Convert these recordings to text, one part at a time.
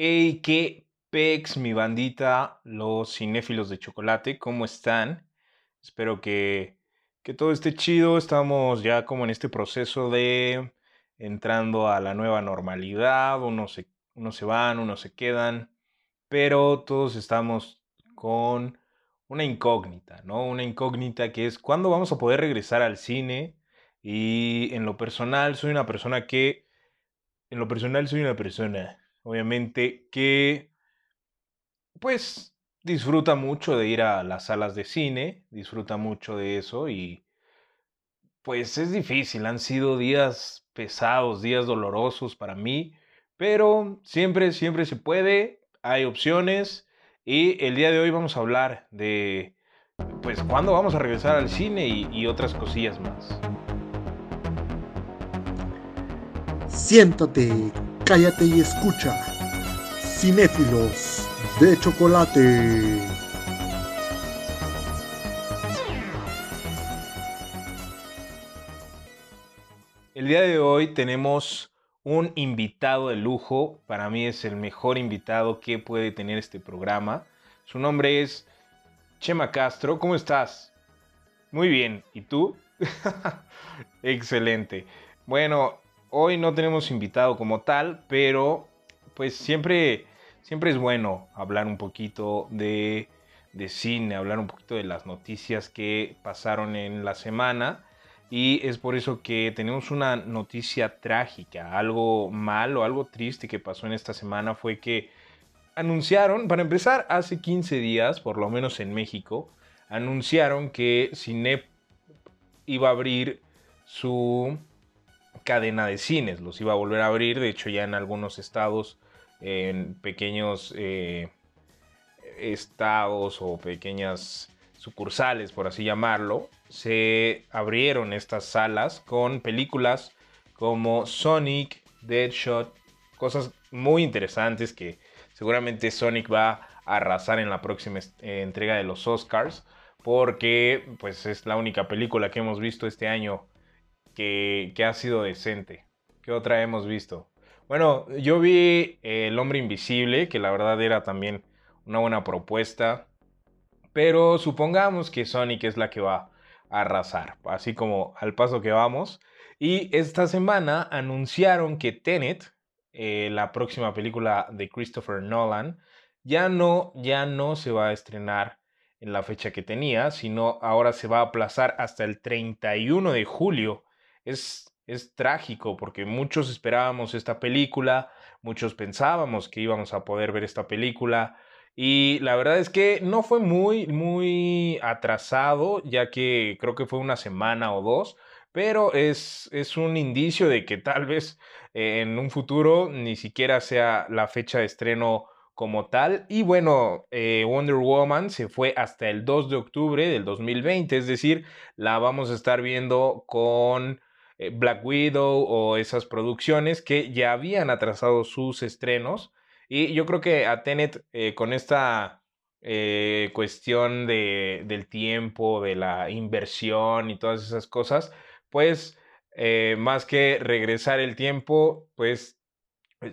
Hey, qué pex, mi bandita, los cinéfilos de chocolate, ¿cómo están? Espero que, que todo esté chido. Estamos ya como en este proceso de entrando a la nueva normalidad. Unos se, unos se van, unos se quedan, pero todos estamos con una incógnita, ¿no? Una incógnita que es cuándo vamos a poder regresar al cine. Y en lo personal, soy una persona que. En lo personal, soy una persona obviamente, que pues disfruta mucho de ir a las salas de cine, disfruta mucho de eso y pues es difícil, han sido días pesados, días dolorosos para mí, pero siempre, siempre se puede, hay opciones y el día de hoy vamos a hablar de pues cuándo vamos a regresar al cine y, y otras cosillas más. Siéntate, cállate y escucha. Cinéfilos de chocolate. El día de hoy tenemos un invitado de lujo. Para mí es el mejor invitado que puede tener este programa. Su nombre es Chema Castro. ¿Cómo estás? Muy bien. ¿Y tú? Excelente. Bueno, Hoy no tenemos invitado como tal, pero pues siempre, siempre es bueno hablar un poquito de, de cine, hablar un poquito de las noticias que pasaron en la semana. Y es por eso que tenemos una noticia trágica, algo malo, algo triste que pasó en esta semana fue que anunciaron, para empezar, hace 15 días, por lo menos en México, anunciaron que Cine iba a abrir su cadena de cines, los iba a volver a abrir, de hecho ya en algunos estados, en pequeños eh, estados o pequeñas sucursales, por así llamarlo, se abrieron estas salas con películas como Sonic, Deadshot, cosas muy interesantes que seguramente Sonic va a arrasar en la próxima eh, entrega de los Oscars porque pues es la única película que hemos visto este año que, ha sido decente. ¿Qué otra hemos visto? Bueno, yo vi El hombre invisible, que la verdad era también una buena propuesta. Pero supongamos que Sonic es la que va a arrasar, así como al paso que vamos. Y esta semana anunciaron que Tenet, eh, la próxima película de Christopher Nolan, ya no, ya no se va a estrenar en la fecha que tenía, sino ahora se va a aplazar hasta el 31 de julio es, es trágico porque muchos esperábamos esta película, muchos pensábamos que íbamos a poder ver esta película y la verdad es que no fue muy, muy atrasado, ya que creo que fue una semana o dos, pero es, es un indicio de que tal vez en un futuro ni siquiera sea la fecha de estreno como tal. Y bueno, eh, Wonder Woman se fue hasta el 2 de octubre del 2020, es decir, la vamos a estar viendo con eh, Black Widow o esas producciones que ya habían atrasado sus estrenos. Y yo creo que a Tenet eh, con esta eh, cuestión de, del tiempo, de la inversión y todas esas cosas, pues más que regresar el tiempo, pues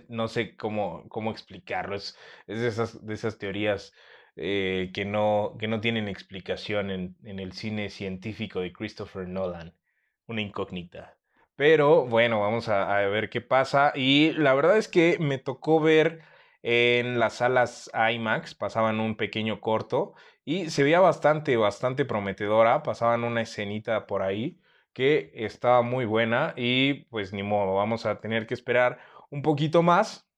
no sé cómo, cómo explicarlo. Es, de, esas, de esas teorías que, no, que no tienen explicación en, en el cine científico de Christopher Nolan. Una incógnita. Pero bueno, vamos a, ver qué pasa. Y la verdad es que me tocó ver en las salas IMAX, pasaban un pequeño corto y se veía bastante, bastante prometedora. Pasaban una escenita por ahí que estaba muy buena y pues ni modo, vamos a tener que esperar un poquito más.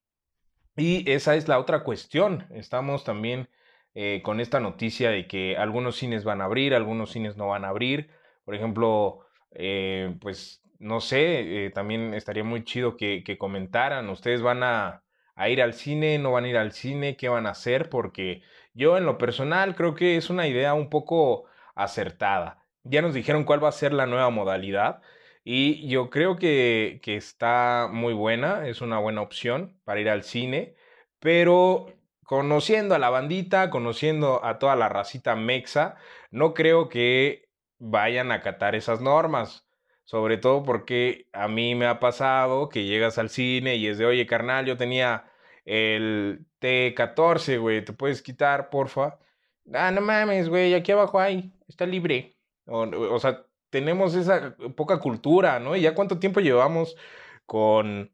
Y esa es la otra cuestión. Estamos también eh, con esta noticia de que algunos cines van a abrir, algunos cines no van a abrir. Por ejemplo, eh, pues no sé, eh, también estaría muy chido que, comentaran, ¿ustedes van a, ir al cine, no van a ir al cine, qué van a hacer? Porque yo en lo personal creo que es una idea un poco acertada. Ya nos dijeron cuál va a ser la nueva modalidad y yo creo que, que está muy buena, es una buena opción para ir al cine, pero conociendo a la bandita, conociendo a toda la racita mexa, no creo que vayan a acatar esas normas. Sobre todo porque a mí me ha pasado que llegas al cine y es de, oye, carnal, yo tenía el T14, güey, ¿te puedes quitar, porfa? Ah, no mames, güey, aquí abajo hay, está libre. O, o sea, tenemos esa poca cultura, ¿no? Y ya cuánto tiempo llevamos con,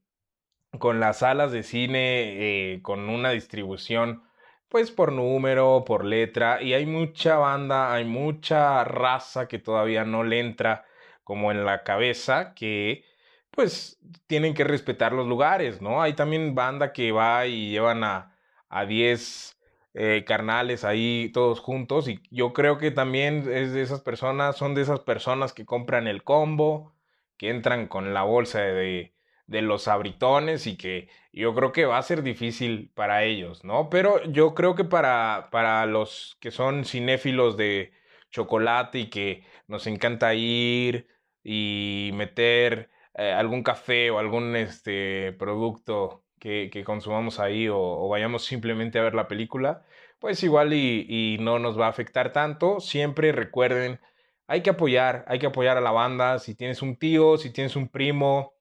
con las salas de cine, eh, con una distribución, pues por número, por letra, y hay mucha banda, hay mucha raza que todavía no le entra como en la cabeza, que pues tienen que respetar los lugares, ¿no? Hay también banda que va y llevan a, a 10 eh, carnales ahí todos juntos y yo creo que también es de esas personas, son de esas personas que compran el combo, que entran con la bolsa de, de los abritones y que yo creo que va a ser difícil para ellos, ¿no? Pero yo creo que para, para los que son cinéfilos de chocolate y que nos encanta ir y meter eh, algún café o algún este, producto que, que consumamos ahí o, o, vayamos simplemente a ver la película, pues igual y, y no nos va a afectar tanto. Siempre recuerden, hay que apoyar, hay que apoyar a la banda. Si tienes un tío, si tienes un primo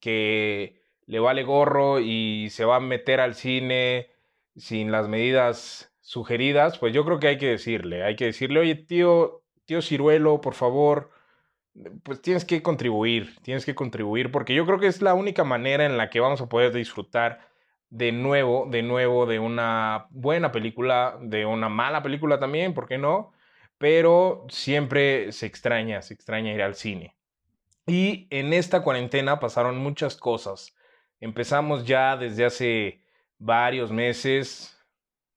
que le vale gorro y se va a meter al cine sin las medidas sugeridas, pues yo creo que hay que decirle, hay que decirle, oye tío, tío Ciruelo, por favor, pues tienes que contribuir, tienes que contribuir, porque yo creo que es la única manera en la que vamos a poder disfrutar de nuevo, de nuevo, de una buena película, de una mala película también, ¿por qué no? Pero siempre se extraña, se extraña ir al cine. Y en esta cuarentena pasaron muchas cosas. Empezamos ya desde hace varios meses,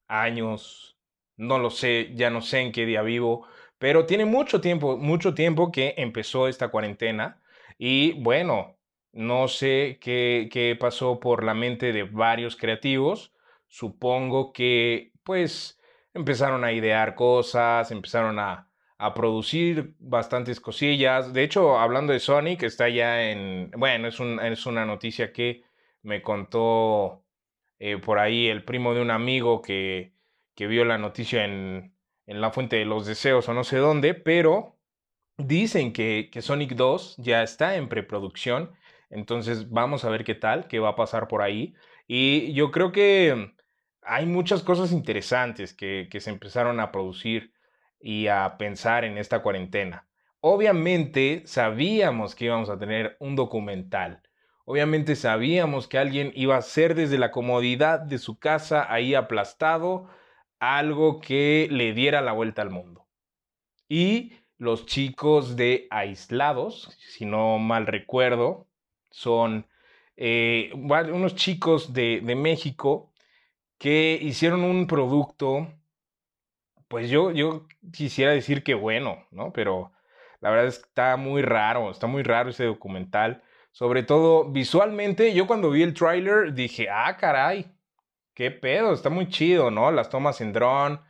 años, no lo sé, ya no sé en qué día vivo, pero tiene mucho tiempo, mucho tiempo que empezó esta cuarentena y bueno, no sé qué, qué pasó por la mente de varios creativos. Supongo que pues empezaron a idear cosas, empezaron a, a producir bastantes cosillas. De hecho, hablando de Sonic, está ya en... Bueno, es, un, es una noticia que me contó eh, por ahí el primo de un amigo que, que vio la noticia en, en la fuente de los deseos o no sé dónde, pero dicen que, Sonic 2 ya está en preproducción, entonces vamos a ver qué tal, qué va a pasar por ahí. Y yo creo que hay muchas cosas interesantes que, que se empezaron a producir y a pensar en esta cuarentena. Obviamente sabíamos que íbamos a tener un documental. Obviamente sabíamos que alguien iba a ser desde la comodidad de su casa ahí aplastado algo que le diera la vuelta al mundo. Y los chicos de Aislados, si no mal recuerdo, son eh, unos chicos de, de, México que hicieron un producto, pues yo, yo quisiera decir que bueno, ¿no? Pero la verdad es que está muy raro, está muy raro ese documental. Sobre todo visualmente, yo cuando vi el tráiler dije, ah, caray, qué pedo, está muy chido, ¿no? Las tomas en dron,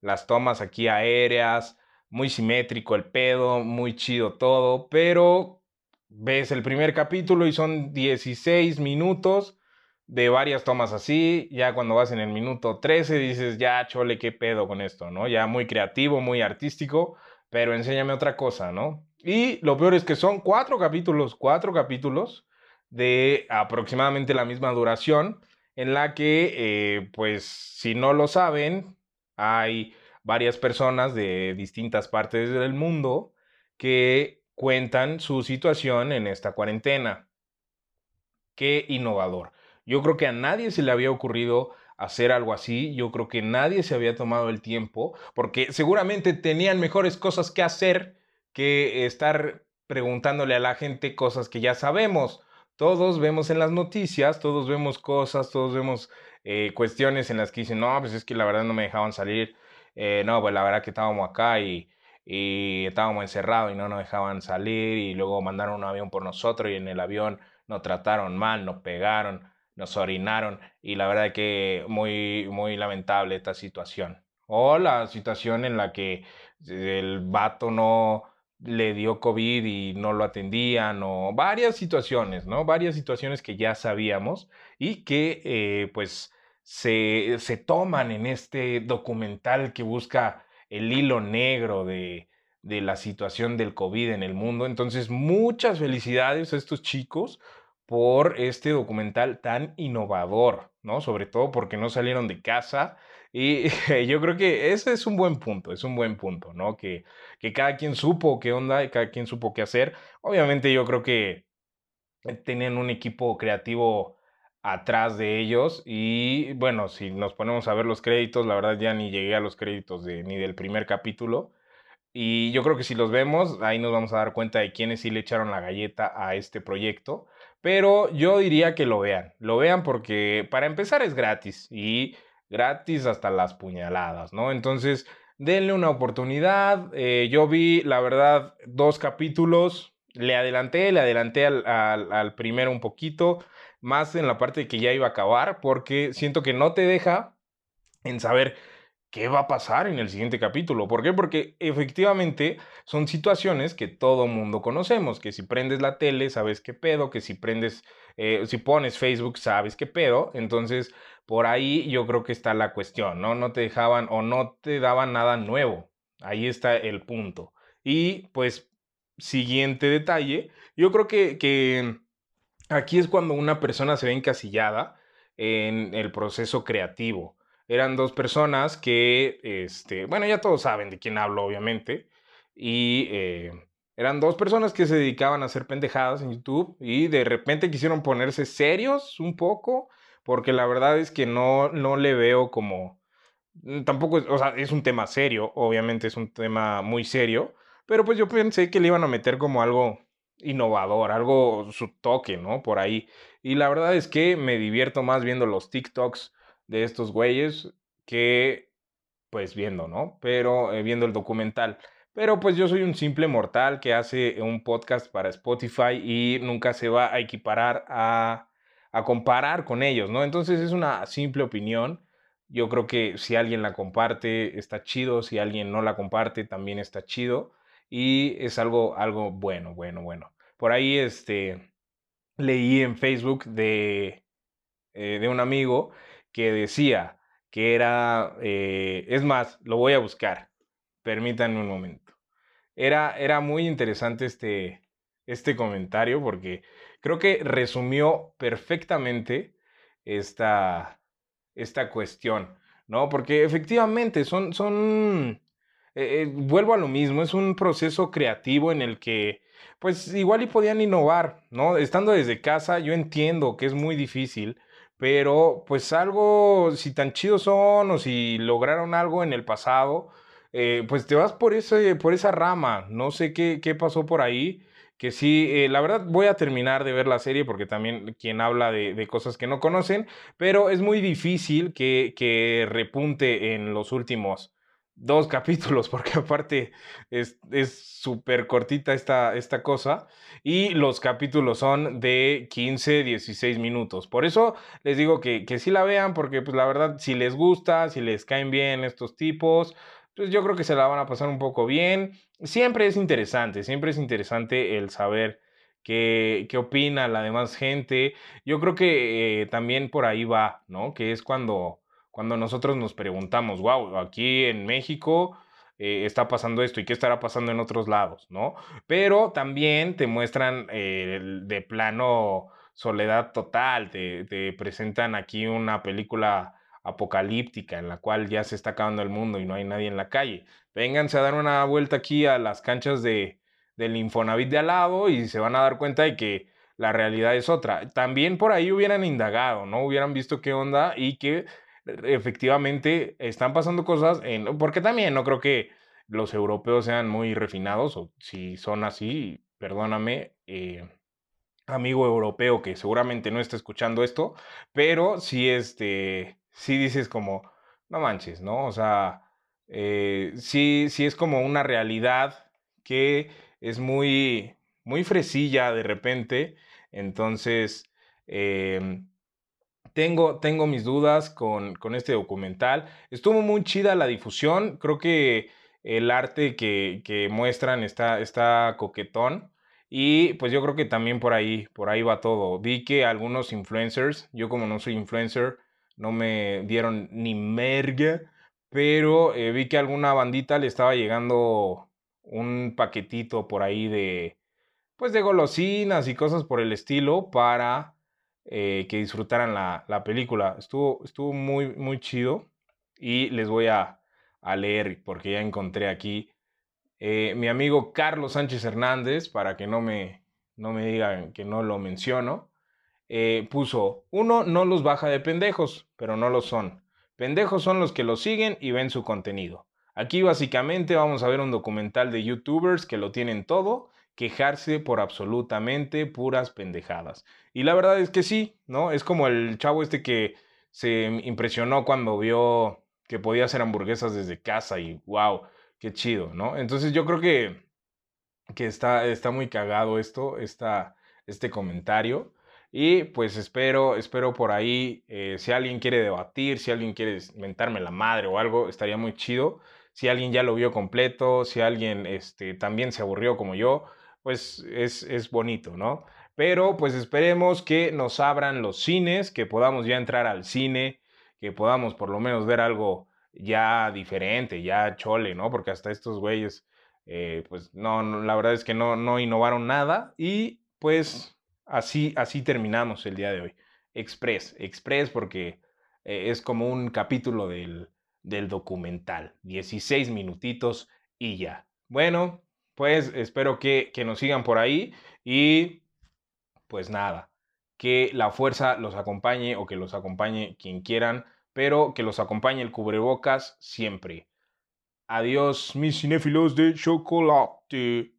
las tomas aquí aéreas, muy simétrico el pedo, muy chido todo, pero ves el primer capítulo y son 16 minutos de varias tomas así, ya cuando vas en el minuto 13 dices, ya chole, qué pedo con esto, ¿no? Ya muy creativo, muy artístico, pero enséñame otra cosa, ¿no? Y lo peor es que son cuatro capítulos, cuatro capítulos de aproximadamente la misma duración, en la que, eh, pues, si no lo saben, hay varias personas de distintas partes del mundo que cuentan su situación en esta cuarentena. Qué innovador. Yo creo que a nadie se le había ocurrido hacer algo así. Yo creo que nadie se había tomado el tiempo, porque seguramente tenían mejores cosas que hacer que estar preguntándole a la gente cosas que ya sabemos todos vemos en las noticias, todos vemos cosas, todos vemos eh, cuestiones en las que dicen, no, pues es que la verdad no me dejaban salir, eh, no, pues la verdad que estábamos acá y, y estábamos encerrados y no nos dejaban salir y luego mandaron un avión por nosotros y en el avión nos trataron mal, nos pegaron, nos orinaron y la verdad que muy, muy lamentable esta situación. O la situación en la que el vato no le dio COVID y no lo atendían, o varias situaciones, ¿no? Varias situaciones que ya sabíamos y que eh, pues se, se, toman en este documental que busca el hilo negro de, de la situación del COVID en el mundo. Entonces, muchas felicidades a estos chicos por este documental tan innovador, ¿no? Sobre todo porque no salieron de casa. Y yo creo que ese es un buen punto, es un buen punto, ¿no? Que, que cada quien supo qué onda y cada quien supo qué hacer. Obviamente yo creo que tenían un equipo creativo atrás de ellos y bueno, si nos ponemos a ver los créditos, la verdad ya ni llegué a los créditos de, ni del primer capítulo. Y yo creo que si los vemos, ahí nos vamos a dar cuenta de quiénes sí le echaron la galleta a este proyecto. Pero yo diría que lo vean, lo vean porque para empezar es gratis y gratis hasta las puñaladas, ¿no? Entonces, denle una oportunidad. Eh, yo vi, la verdad, dos capítulos, le adelanté, le adelanté al, al primero un poquito, más en la parte de que ya iba a acabar, porque siento que no te deja en saber qué va a pasar en el siguiente capítulo. ¿Por qué? Porque efectivamente son situaciones que todo mundo conocemos, que si prendes la tele sabes qué pedo, que si prendes, eh, si pones Facebook sabes qué pedo. Entonces, por ahí yo creo que está la cuestión, ¿no? No te dejaban o no te daban nada nuevo. Ahí está el punto. Y pues, siguiente detalle, yo creo que, que aquí es cuando una persona se ve encasillada en el proceso creativo eran dos personas que, este, bueno, ya todos saben de quién hablo, obviamente. Y eh, eran dos personas que se dedicaban a hacer pendejadas en YouTube y de repente quisieron ponerse serios un poco, porque la verdad es que no, no le veo como... Mm, tampoco, o sea, es un tema serio, obviamente es un tema muy serio, pero pues yo pensé que le iban a meter como algo innovador, algo su toque, ¿no? Por ahí. Y la verdad es que me divierto más viendo los TikToks de estos güeyes que pues viendo, ¿no? Pero eh, viendo el documental. Pero pues yo soy un simple mortal que hace un podcast para Spotify y nunca se va a equiparar a, a comparar con ellos, ¿no? Entonces es una simple opinión. Yo creo que si alguien la comparte está chido, si alguien no la comparte también está chido y es algo, algo bueno, bueno, bueno. Por ahí este, leí en Facebook de, eh, de un amigo que decía que era, eh, es más, lo voy a buscar, permítanme un momento. Era, era muy interesante este, este comentario porque creo que resumió perfectamente esta, esta cuestión, ¿no? Porque efectivamente son, son eh, eh, vuelvo a lo mismo, es un proceso creativo en el que, pues igual y podían innovar, ¿no? Estando desde casa, yo entiendo que es muy difícil pero pues algo, si tan chidos son o si lograron algo en el pasado, eh, pues te vas por, ese, por esa rama. No sé qué, qué pasó por ahí. Que sí, eh, la verdad voy a terminar de ver la serie porque también quien habla de, de cosas que no conocen, pero es muy difícil que, que repunte en los últimos dos capítulos, porque aparte es súper cortita esta, esta cosa. Y los capítulos son de 15, 16 minutos. Por eso les digo que, que sí la vean, porque pues la verdad, si les gusta, si les caen bien estos tipos, pues yo creo que se la van a pasar un poco bien. Siempre es interesante, siempre es interesante el saber qué, qué opina la demás gente. Yo creo que eh, también por ahí va, ¿no? Que es cuando cuando nosotros nos preguntamos, wow, aquí en México eh, está pasando esto y qué estará pasando en otros lados, ¿no? Pero también te muestran eh, de plano soledad total, te, presentan aquí una película apocalíptica en la cual ya se está acabando el mundo y no hay nadie en la calle. Vénganse a dar una vuelta aquí a las canchas de, del Infonavit de al lado y se van a dar cuenta de que la realidad es otra. También por ahí hubieran indagado, ¿no? Hubieran visto qué onda y que efectivamente están pasando cosas, en, porque también no creo que los europeos sean muy refinados, o si son así, perdóname, eh, amigo europeo que seguramente no está escuchando esto, pero si este, si dices como, no manches, ¿no? O sea, eh, sí, sí es como una realidad que es muy, muy fresilla de repente, entonces, eh, tengo, tengo mis dudas con, con, este documental. Estuvo muy chida la difusión. Creo que el arte que, que, muestran está, está coquetón. Y pues yo creo que también por ahí, por ahí va todo. Vi que algunos influencers, yo como no soy influencer, no me dieron ni merga, pero eh, vi que alguna bandita le estaba llegando un paquetito por ahí de, pues de golosinas y cosas por el estilo para eh, que disfrutaran la, la, película. Estuvo, estuvo muy, muy chido y les voy a, a leer porque ya encontré aquí eh, mi amigo Carlos Sánchez Hernández, para que no me, no me digan que no lo menciono, eh, puso, uno no los baja de pendejos, pero no lo son. Pendejos son los que lo siguen y ven su contenido. Aquí básicamente vamos a ver un documental de youtubers que lo tienen todo, quejarse por absolutamente puras pendejadas. Y la verdad es que sí, ¿no? Es como el chavo este que se impresionó cuando vio que podía hacer hamburguesas desde casa y wow, qué chido, ¿no? Entonces yo creo que, que está, está muy cagado esto, esta, este comentario. Y pues espero, espero por ahí, eh, si alguien quiere debatir, si alguien quiere mentarme la madre o algo, estaría muy chido. Si alguien ya lo vio completo, si alguien este, también se aburrió como yo, pues es, es bonito, ¿no? Pero pues esperemos que nos abran los cines, que podamos ya entrar al cine, que podamos por lo menos ver algo ya diferente, ya chole, ¿no? Porque hasta estos güeyes, eh, pues no, la verdad es que no, no innovaron nada y pues así, así terminamos el día de hoy. Express, Express porque eh, es como un capítulo del, del documental, 16 minutitos y ya. Bueno, pues espero que, que nos sigan por ahí y pues nada, que la fuerza los acompañe o que los acompañe quien quieran pero que los acompañe el cubrebocas siempre. Adiós, mis cinéfilos de chocolate.